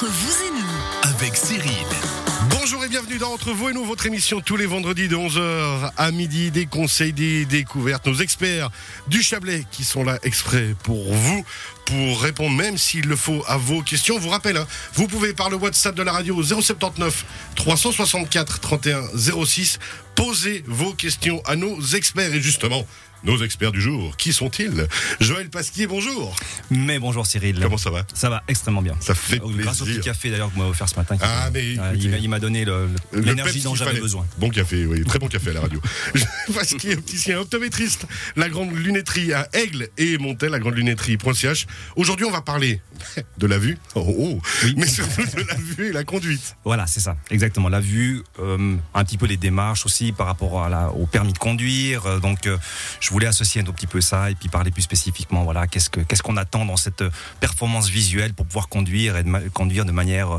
Vous et nous, avec Cyril. Bonjour et bienvenue dans Entre vous et nous, votre émission tous les vendredis de 11h à midi, des conseils, des découvertes, nos experts du Chablais qui sont là exprès pour vous, pour répondre même s'il le faut à vos questions. On vous rappelle, hein, vous pouvez par le WhatsApp de la radio 079 364 31 06 poser vos questions à nos experts et justement nos experts du jour. Qui sont-ils? Joël Pasquier, bonjour. Mais bonjour Cyril. Comment ça va? Ça va extrêmement bien. Ça fait Euh, Grâce au petit plaisir. café d'ailleurs que vous m'avez offert ce matin. Ah, mais écoutez, il m'a- donné l'énergie dont j'avais besoin. Bon café, oui, très bon café à la radio. Pasquier, opticien, optométriste, la grande lunetterie à Aigle et Montel, la grande lunetterie.ch. Aujourd'hui, on va parler de la vue, oh, oh, mais surtout de la vue et la conduite. Voilà, c'est ça, exactement. La vue, euh, un petit peu les démarches aussi par rapport à la, au permis de conduire. Euh, donc, euh, je voulais associer un tout petit peu ça et puis parler plus spécifiquement. Voilà, qu'est-ce que qu'est-ce qu'on attend dans cette euh, performance visuelle pour pouvoir conduire et de ma- conduire de manière euh,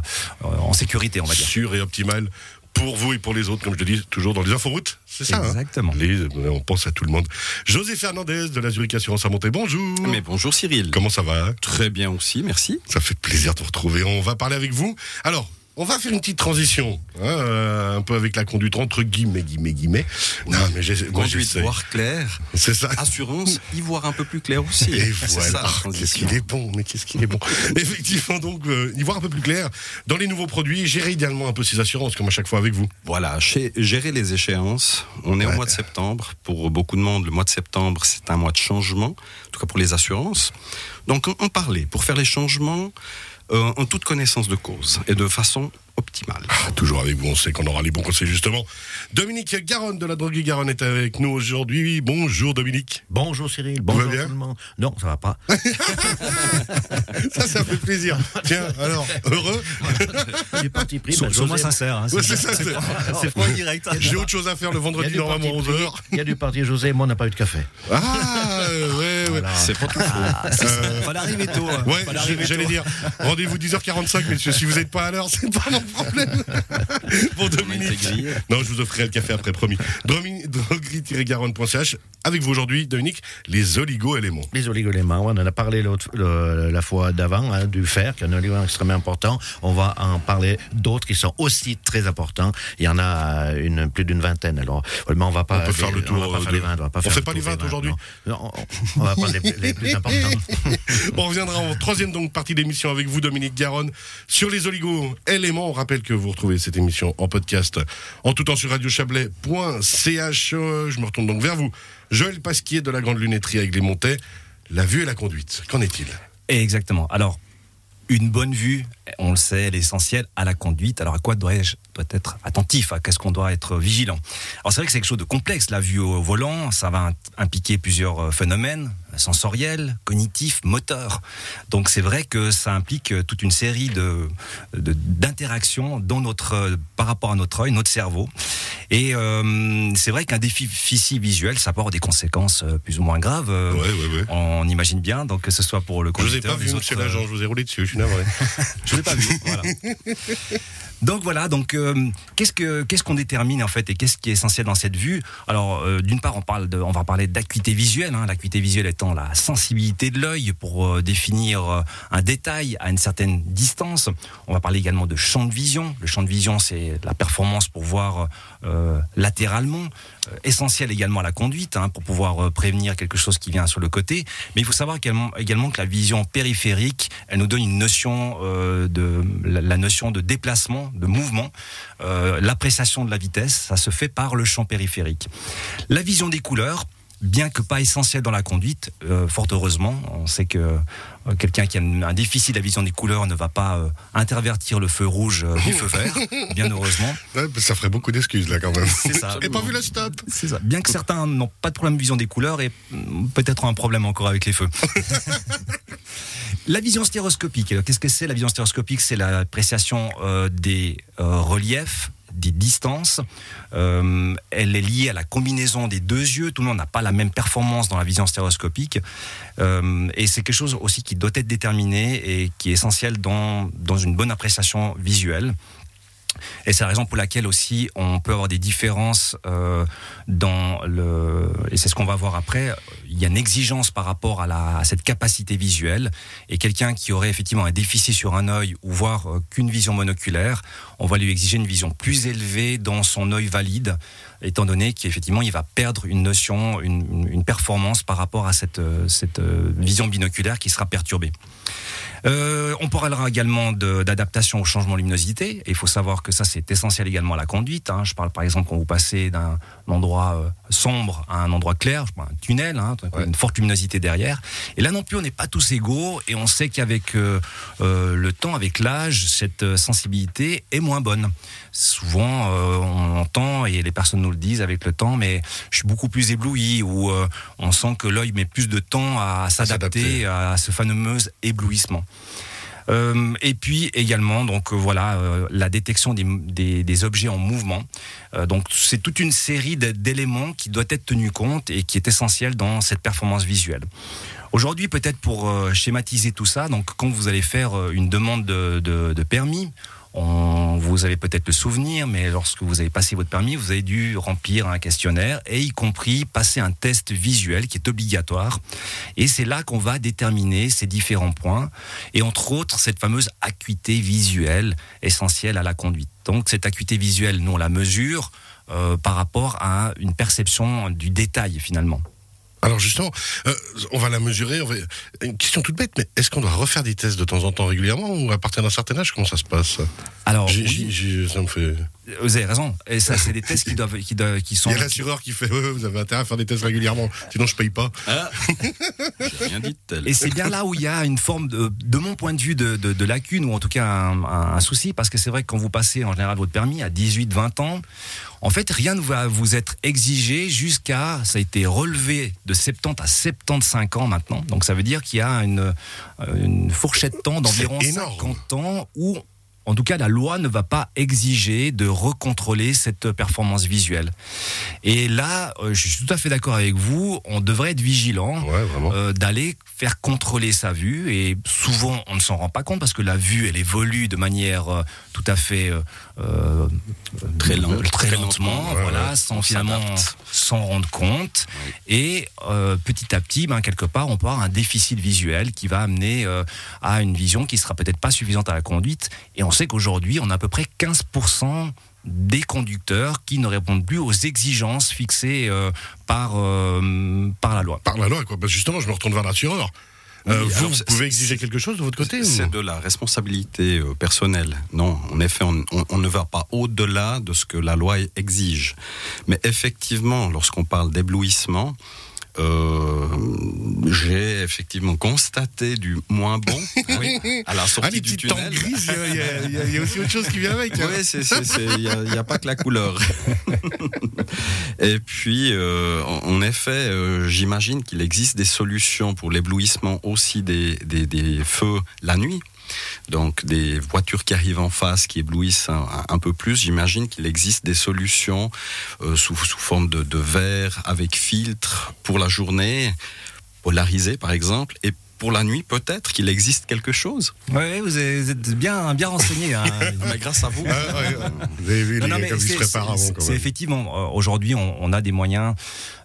en sécurité, on va dire. Sûr et optimal pour vous et pour les autres, comme je le dis, toujours dans les inforoutes. C'est ça, hein? Exactement. Les- on pense à tout le monde. José Fernandez de la Zurich Assurance à Monté, bonjour. Mais bonjour Cyril. Comment ça va? Très bien aussi, merci. Ça fait plaisir de vous retrouver. On va parler avec vous. Alors, on va faire une petite transition, hein, euh, un peu avec la conduite entre guillemets, guillemets, guillemets. Non, mais j'ai- moi, Conduite, voir clair. C'est ça. Assurance, y voir un peu plus clair aussi. Et voilà, Ah, qu'est-ce qu'il est bon, mais qu'est-ce qu'il est bon. Effectivement, donc, euh, y voir un peu plus clair dans les nouveaux produits, gérer idéalement un peu ses assurances, comme à chaque fois avec vous. Voilà, chez- gérer les échéances. On est Ouais. au mois de septembre. Pour beaucoup de monde, le mois de septembre, c'est un mois de changement, en tout cas pour les assurances. Donc, en, en parler, pour faire les changements euh, en toute connaissance de cause et de façon optimale. Ah, toujours avec vous, on sait qu'on aura les bons conseils justement. Dominique Garonne de la droguerie Garonne est avec nous aujourd'hui. Bonjour Dominique. Bonjour Cyril, bonjour tout le monde. Non, ça va pas. Ça, ça fait plaisir. Tiens, alors, heureux Du parti pris. Sois moins José- sincère. hein, Ouais, c'est ça, c'est- pas direct. J'ai autre chose à faire le Il vendredi, normalement parti 11h. pris, Il y a du parti José, moi on n'a pas eu de café. Ah, ouais, ouais. C'est pas tout Ah, c'est ça. Fallait arriver tôt. hein. Ouais, j'allais dire, rendez-vous 10h45, messieurs, si vous n'êtes pas à l'heure, c'est pas mon problème. Pour Dominique. Non, je vous offrirai le café après, promis. Droguerie-garonne.ch. Avec vous aujourd'hui, Dominique, les oligo-éléments. Les oligoéléments, on en a parlé la fois d'avant, hein, du fer, qui est un élément extrêmement important. On va en parler d'autres qui sont aussi très importants. Il y en a euh, une, plus d'une vingtaine. Alors, vraiment, on va pas. On peut faire le tour On va pas de- faire les 20. On, va pas On faire fait le pas tour les 20 des aujourd'hui non. On, on va prendre les, les plus importants. On reviendra en troisième donc partie d'émission avec vous, Dominique Garonne, sur les oligo-éléments. On rappelle que vous retrouvez cette émission en podcast en tout temps sur radiochablais.ch. Euh, Je me retourne donc vers vous. Joël Pasquier de la Grande Lunetterie avec les Montets. La vue et la conduite, qu'en est-il? Exactement. Alors, une bonne vue, on le sait, essentielle à la conduite. Alors, à quoi dois-je doit être attentif À qu'est-ce qu'on doit être vigilant? Alors, c'est vrai que c'est quelque chose de complexe. La vue au volant, ça va impliquer plusieurs euh, phénomènes sensoriels, cognitifs, moteurs. Donc, c'est vrai que ça implique euh, toute une série de d'interactions dans notre euh, par rapport à notre œil, notre cerveau. Et euh, c'est vrai qu'un déficit visuel, ça peut avoir des conséquences plus ou moins graves. Ouais, ouais, ouais. on imagine bien, donc que ce soit pour le Je vous ai conducteur, pas vu, monsieur l'agent, je vous ai roulé dessus, je suis navré. je l'ai pas vu. Voilà. Donc voilà, donc euh, qu'est-ce que qu'est-ce qu'on détermine en fait et qu'est-ce qui est essentiel dans cette vue? Alors euh, d'une part, on parle de, on va parler d'acuité visuelle. Hein, L'acuité visuelle la sensibilité de l'œil pour euh, définir euh, un détail à une certaine distance. On va parler également de champ de vision. Le champ de vision, c'est la performance pour voir euh, latéralement. Essentiel également à la conduite hein, pour pouvoir prévenir quelque chose qui vient sur le côté. Mais il faut savoir également, que la vision périphérique, elle nous donne une notion de la, notion de déplacement, de mouvement. L'appréciation de la vitesse, ça se fait par le champ périphérique. La vision des couleurs. Bien que pas essentielle dans la conduite, euh, fort heureusement, on sait que euh, quelqu'un qui a un déficit de la vision des couleurs ne va pas euh, intervertir le feu rouge du feu vert, bien heureusement. Ouais, bah, ça ferait beaucoup d'excuses là quand même. C'est ça. J'ai pas vu le stop. C'est ça. Bien que certains n'ont pas de problème de vision des couleurs et mm, peut-être un problème encore avec les feux. la vision stéréoscopique. Qu'est-ce que c'est la vision stéréoscopique? C'est l'appréciation des reliefs des distances. Euh, elle est liée à la combinaison des deux yeux. Tout le monde n'a pas la même performance dans la vision stéréoscopique. Euh, et c'est quelque chose aussi qui doit être déterminé et qui est essentiel dans, dans une bonne appréciation visuelle. Et c'est la raison pour laquelle aussi on peut avoir des différences euh, dans le. Et c'est ce qu'on va voir après. Il y a une exigence par rapport à, cette capacité visuelle. Et quelqu'un qui aurait effectivement un déficit sur un œil ou voire euh, qu'une vision monoculaire, on va lui exiger une vision plus élevée dans son œil valide, étant donné qu'effectivement il va perdre une notion, une, performance par rapport à cette, cette euh, vision binoculaire qui sera perturbée. Euh, on parlera également d'adaptation au changement de luminosité. Et il faut savoir que ça, c'est essentiel également à la conduite. Hein. Je parle par exemple quand vous passez d'un endroit euh, sombre à un endroit clair, un tunnel, hein, une forte luminosité derrière. Et là non plus, on n'est pas tous égaux. Et on sait qu'avec euh, le temps, avec l'âge, cette sensibilité est moins bonne. Souvent, on entend, et les personnes nous le disent avec le temps, mais je suis beaucoup plus ébloui, ou on sent que l'œil met plus de temps à s'adapter à ce fameux éblouissement. Euh, et puis également, donc euh, voilà, euh, la détection des, des, objets en mouvement. donc c'est toute une série d'éléments qui doit être tenu compte et qui est essentiel dans cette performance visuelle. Aujourd'hui, peut-être pour schématiser tout ça, donc quand vous allez faire une demande de, de, de permis, on, vous avez peut-être le souvenir, mais lorsque vous avez passé votre permis, vous avez dû remplir un questionnaire et y compris passer un test visuel qui est obligatoire. Et c'est là qu'on va déterminer ces différents points et entre autres cette fameuse acuité visuelle essentielle à la conduite. Donc cette acuité visuelle, nous on la mesure euh, par rapport à une perception du détail finalement. Alors justement, euh, on va la mesurer. Une question toute bête, mais est-ce qu'on doit refaire des tests de temps en temps régulièrement ou à partir d'un certain âge Comment ça se passe? Alors, ça me fait. Vous avez raison. Et ça, c'est des tests qui doivent, qui, doivent, qui sont. Il y a l'assureur qui fait. vous avez intérêt à faire des tests régulièrement, sinon je paye pas. Ah. rien dit tel. Et c'est bien là où il y a une forme de, de mon point de vue, de, de, lacune ou en tout cas un, un souci, parce que c'est vrai que quand vous passez en général votre permis à 18-20 ans, en fait, rien ne va vous être exigé jusqu'à, ça a été relevé de 70 à 75 ans maintenant. Donc ça veut dire qu'il y a une, une fourchette de temps d'environ 50 ans où en tout cas, la loi ne va pas exiger de recontrôler cette performance visuelle. Et là, euh, je suis tout à fait d'accord avec vous, on devrait être vigilant euh, d'aller faire contrôler sa vue. Et souvent, on ne s'en rend pas compte parce que la vue, elle évolue de manière euh, tout à fait très, très, lentement, voilà, sans finalement s'en rendre compte. Et petit à petit, ben, quelque part, on peut avoir un déficit visuel qui va amener à une vision qui sera peut-être pas suffisante à la conduite. Et on sait qu'aujourd'hui, on a à peu près 15% des conducteurs qui ne répondent plus aux exigences fixées euh, par, euh, par la loi. Par la loi, quoi. Justement, je me retourne vers l'assureur. Euh, vous, pouvez exiger quelque chose de votre côté C'est de la responsabilité personnelle. Non, en effet, on, on ne va pas au-delà de ce que la loi exige. Mais effectivement, lorsqu'on parle d'éblouissement, euh, j'ai effectivement constaté du moins bon à la sortie ah, du tunnel. Il y, a aussi autre chose qui vient avec. Hein. Oui, il n'y a, pas que la couleur. Et puis, euh, en effet, euh, j'imagine qu'il existe des solutions pour l'éblouissement aussi des, des feux la nuit donc des voitures qui arrivent en face, qui éblouissent un, peu plus, j'imagine qu'il existe des solutions euh, sous, forme de, verre avec filtre pour la journée, polarisé par exemple, pour la nuit, peut-être qu'il existe quelque chose. Oui, vous êtes bien, bien renseigné. Hein. mais grâce à vous. vous avez vu C'est effectivement, euh, aujourd'hui, on, a des moyens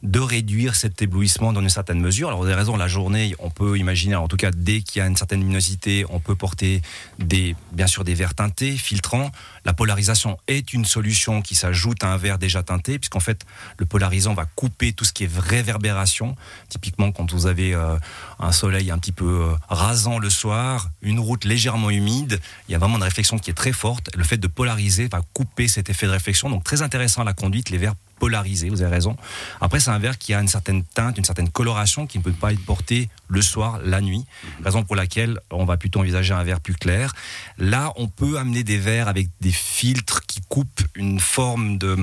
de réduire cet éblouissement dans une certaine mesure. Alors, vous avez raison, la journée, on peut imaginer, en tout cas, dès qu'il y a une certaine luminosité, on peut porter des, bien sûr des verres teintés, filtrants. La polarisation est une solution qui s'ajoute à un verre déjà teinté, puisqu'en fait, le polarisant va couper tout ce qui est réverbération. Typiquement, quand vous avez euh, un soleil un petit peu euh, rasant le soir, une route légèrement humide. Il y a vraiment une réflexion qui est très forte. Le fait de polariser va couper cet effet de réflexion. Donc très intéressant à la conduite, les verres polarisés, vous avez raison. Après, c'est un verre qui a une certaine teinte, une certaine coloration qui ne peut pas être porté le soir, la nuit. Raison pour laquelle on va plutôt envisager un verre plus clair. Là, on peut amener des verres avec des filtres qui coupent une forme de.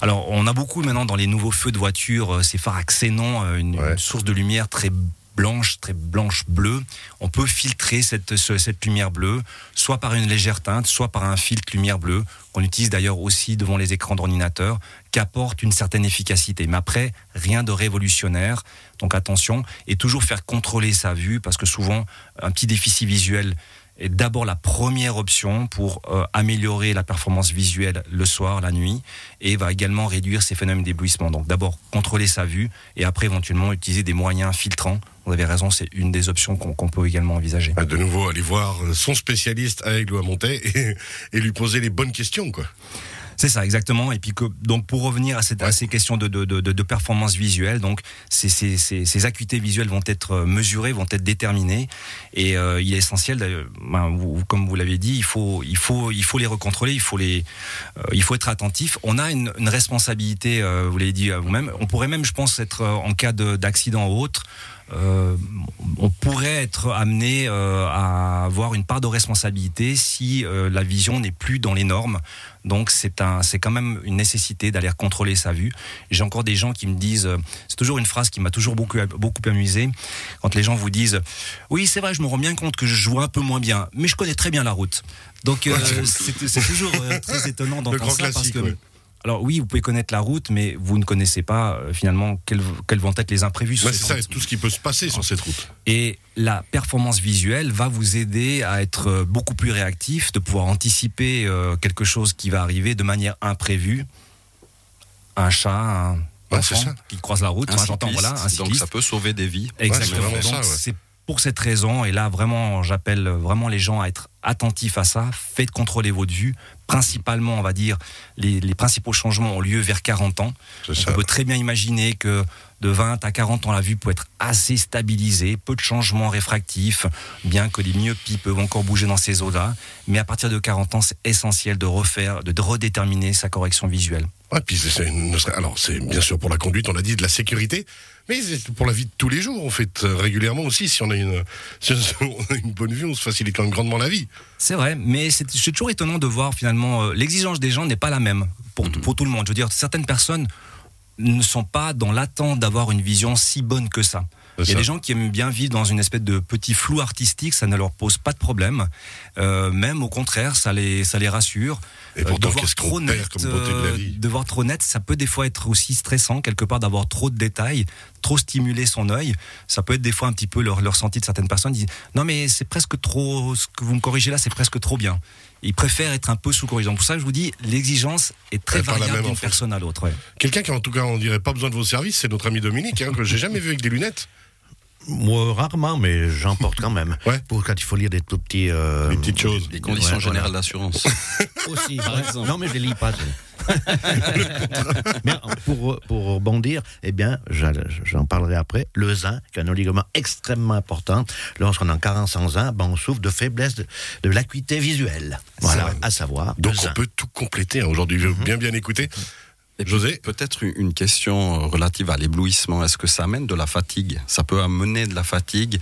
Alors, on a beaucoup maintenant dans les nouveaux feux de voiture euh, ces phares axénants, euh, une, une source de lumière très blanche, très blanche bleue, on peut filtrer cette, cette lumière bleue, soit par une légère teinte, soit par un filtre lumière bleue, qu'on utilise d'ailleurs aussi devant les écrans d'ordinateur, qui apporte une certaine efficacité. Mais après, rien de révolutionnaire. Donc attention, et toujours faire contrôler sa vue, parce que souvent, un petit déficit visuel est d'abord la première option pour euh, améliorer la performance visuelle le soir, la nuit, et va également réduire ces phénomènes d'éblouissement. Donc d'abord contrôler sa vue et après éventuellement utiliser des moyens filtrants. Vous avez raison, c'est une des options qu'on peut également envisager. Ah, De nouveau, aller voir son spécialiste avec Louis Montet et, et lui poser les bonnes questions, quoi. C'est ça, exactement. Et puis que, donc pour revenir à, cette, à Ouais. ces questions de, de, de, de performance visuelle, donc ces, ces, ces, ces acuités visuelles vont être euh, mesurées, vont être déterminées, et euh, il est essentiel, ben, vous- comme vous l'avez dit, il faut, il faut, il faut les recontrôler, il faut les, euh, il faut être attentif. On a une, une responsabilité, euh, vous l'avez dit à vous-même. On pourrait même, je pense, être en cas de- d'accident ou autre. Euh, on pourrait être amené euh, à avoir une part de responsabilité si euh, la vision n'est plus dans les normes. Donc c'est un, c'est quand même une nécessité d'aller contrôler sa vue. J'ai encore des gens qui me disent, euh, c'est toujours une phrase qui m'a toujours beaucoup beaucoup amusé, quand les gens vous disent, oui c'est vrai, je me rends bien compte que je vois un peu moins bien, mais je connais très bien la route. Donc euh, c'est toujours euh, très étonnant d'entendre ça parce que ouais. Alors oui, vous pouvez connaître la route, mais vous ne connaissez pas euh, finalement quels, quels vont être les imprévus cette c'est ça, route. tout ce qui peut se passer sur cette route. Et la performance visuelle va vous aider à être euh, beaucoup plus réactif, de pouvoir anticiper euh, quelque chose qui va arriver de manière imprévue. Un chat, un enfant ça. qui croise la route, Un enfin, cycliste, voilà, un donc ça peut sauver des vies. Exactement. Ouais. c'est pour cette raison, et là vraiment, j'appelle vraiment les gens à être attentifs à ça. Faites contrôler votre vue. Principalement, on va dire, les, les principaux changements ont lieu vers 40 ans. Ça. on peut très bien imaginer que de 20 à 40 ans, la vue peut être assez stabilisée, peu de changements réfractifs, bien que les myopies peuvent encore bouger dans ces eaux-là. Mais à partir de 40 ans, c'est essentiel de refaire, de redéterminer sa correction visuelle. Ouais, puis une- alors c'est bien sûr pour la conduite, on l'a dit, de la sécurité, mais c'est pour la vie de tous les jours. En fait, euh, régulièrement aussi, si on a une, si on a une bonne vue, on se facilite quand même grandement la vie. C'est vrai, mais c'est toujours étonnant de voir finalement euh, l'exigence des gens n'est pas la même pour, pour tout le monde. Je veux dire, certaines personnes ne sont pas dans l'attente d'avoir une vision si bonne que ça. Il y a des gens qui aiment bien vivre dans une espèce de petit flou artistique, ça ne leur pose pas de problème. Euh, même au contraire, ça les, ça les rassure. Et Euh, pourtant, de voir qu'est-ce trop net, comme beauté de la euh, vie de voir trop net, ça peut des fois être aussi stressant quelque part d'avoir trop de détails, trop stimuler son œil. Ça peut être des fois un petit peu leur, leur ressenti de certaines personnes. Ils disent non mais c'est presque trop, ce que vous me corrigez là, c'est presque trop bien. Ils préfèrent être un peu sous corrigeant. Pour ça, je vous dis, l'exigence est très variable d'une personne à l'autre. ouais. Quelqu'un qui en tout cas on dirait pas besoin de vos services, c'est notre ami Dominique, hein, que j'ai jamais vu avec des lunettes. Moi, rarement, mais j'en porte quand même. Ouais. Pour quand il faut lire des tout petits. euh, Des petites choses. Les conditions Ouais, générales d'assurance. Non, mais je les lis pas. mais pour, pour rebondir, eh bien, j'en parlerai après. Le zinc, qui est un oligament extrêmement important. Lorsqu'on est en carence en zinc, ben, on souffre de faiblesse de, de l'acuité visuelle. Voilà, à savoir. Donc on peut tout compléter hein, aujourd'hui. Bien bien écouter. Et José Peut-être une- question euh, relative à l'éblouissement. Est-ce que ça amène de la fatigue? Ça peut amener de la fatigue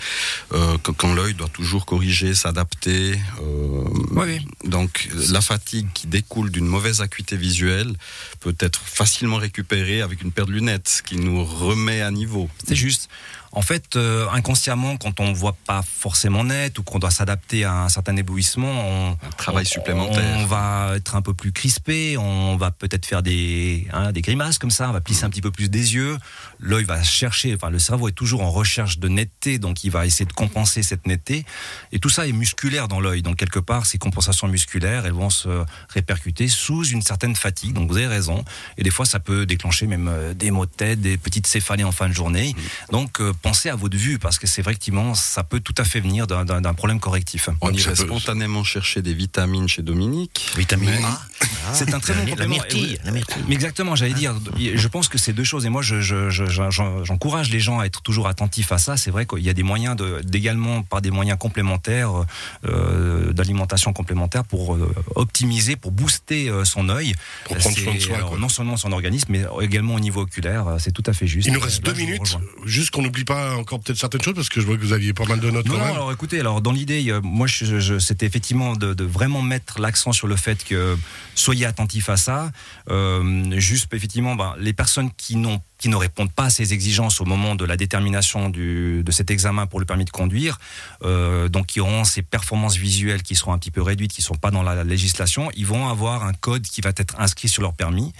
euh, quand, l'œil doit toujours corriger, s'adapter. euh, Oui. Donc la fatigue qui découle d'une mauvaise acuité visuelle peut être facilement récupérée avec une paire de lunettes, qui nous remet à niveau. C'est juste. En fait, euh, inconsciemment, quand on voit pas forcément net ou qu'on doit s'adapter à un certain éblouissement, on, Un travail on- supplémentaire. On va être un peu plus crispé, on va peut-être faire des, hein, des grimaces comme ça, on va plisser un petit peu plus des yeux. L'œil va chercher, enfin le cerveau est toujours en recherche de netteté, donc il va essayer de compenser cette netteté. Et tout ça est musculaire dans l'œil, donc quelque part ces compensations musculaires, elles vont se répercuter sous une certaine fatigue. Donc vous avez raison. Et des fois ça peut déclencher même euh, des maux de tête, des petites céphalées en fin de journée. Donc euh, pensez à votre vue parce que c'est effectivement ça peut tout à fait venir d'un- problème correctif. On Ouais, irait spontanément chercher des vitamines chez Dominique. Vitamine A. C'est un très bon la complément. myrtille. La myrtille. Mais exactement, j'allais dire, je pense que c'est deux choses. Et moi, je- je- je- j'en- j'encourage les gens à être toujours attentifs à ça. C'est vrai qu'il y a des moyens de- d'également, par des moyens complémentaires, euh, d'alimentation complémentaire, pour euh, optimiser, pour booster euh, son œil. Pour prendre soin de soi, alors. Non seulement son organisme, mais également au niveau oculaire. C'est tout à fait juste. Il nous reste deux minutes. Juste qu'on n'oublie pas encore peut-être certaines choses parce que je vois que vous aviez pas mal de notes Non, alors écoutez, alors dans l'idée, euh, moi, je, je- c'était effectivement de, de vraiment mettre l'accent sur le fait que soyez attentifs à ça. Euh, juste, effectivement, ben, les personnes qui n'ont qui ne répondent pas à ces exigences au moment de la détermination de cet examen pour le permis de conduire, euh, donc qui auront ces performances visuelles qui seront un petit peu réduites, qui ne sont pas dans la législation, ils vont avoir un code qui va être inscrit sur leur permis,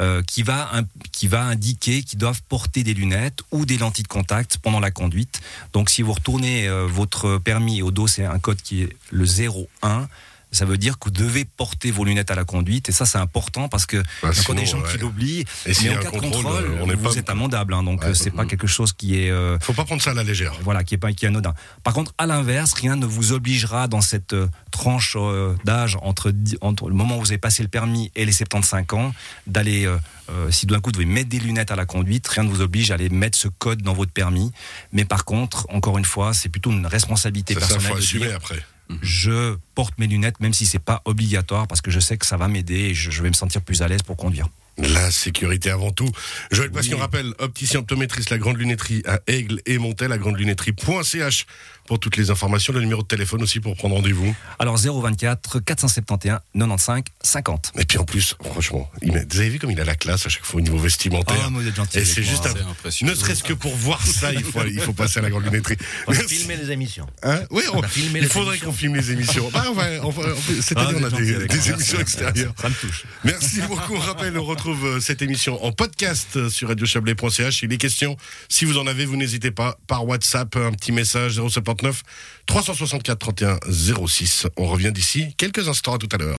euh, qui, va, qui va indiquer qu'ils doivent porter des lunettes ou des lentilles de contact pendant la conduite. Donc si vous retournez euh, votre permis au dos, c'est un code qui est le 01 ça veut dire que vous devez porter vos lunettes à la conduite. Et ça, c'est important parce que Bah, y a encore des gens qui l'oublient. Et s'il y Mais a en un cas de contrôle, contrôle, on vous pas- êtes amendable. hein. donc, Ouais. euh, c'est pas quelque chose qui est. euh, Faut pas prendre ça à la légère. voilà, qui est pas qui est anodin. Par contre, à l'inverse, rien ne vous obligera dans cette euh, tranche euh, d'âge entre, entre le moment où vous avez passé le permis et les 75 ans d'aller, si d'un coup vous devez mettre des lunettes à la conduite, rien ne vous oblige à aller mettre ce code dans votre permis. Mais par contre, encore une fois, c'est plutôt une responsabilité C'est ça, personnelle faut assumer dire, après. je porte mes lunettes même si c'est pas obligatoire parce que je sais que ça va m'aider et je vais me sentir plus à l'aise pour conduire. La sécurité avant tout. Joël Passion rappelle, opticien optométriste, la grande lunetterie à Aigle et Montel, la grande lunetterie.ch pour toutes les informations, le numéro de téléphone aussi pour prendre rendez-vous. Alors 024 471 95 50. Et puis en plus, franchement, il vous avez vu comme il a la classe à chaque fois au niveau vestimentaire. Êtes gentil et c'est juste un... C'est impressionnant. Ne serait-ce que pour voir ça, il faut, il faut passer à la grande lunetterie. On a Merci. filmé les émissions. Hein? Oui, on- On il faudrait qu'on filme les émissions. Bah, on va, on va- va- cette Ah, on a des, des émissions extérieures. Ça me touche. Merci beaucoup. On rappelle, on retrouve euh, cette émission en podcast sur radiochablais.ch. Il est question, si vous en avez, vous n'hésitez pas, par WhatsApp, un petit message 079 364 31 06. On revient d'ici quelques instants. À tout à l'heure.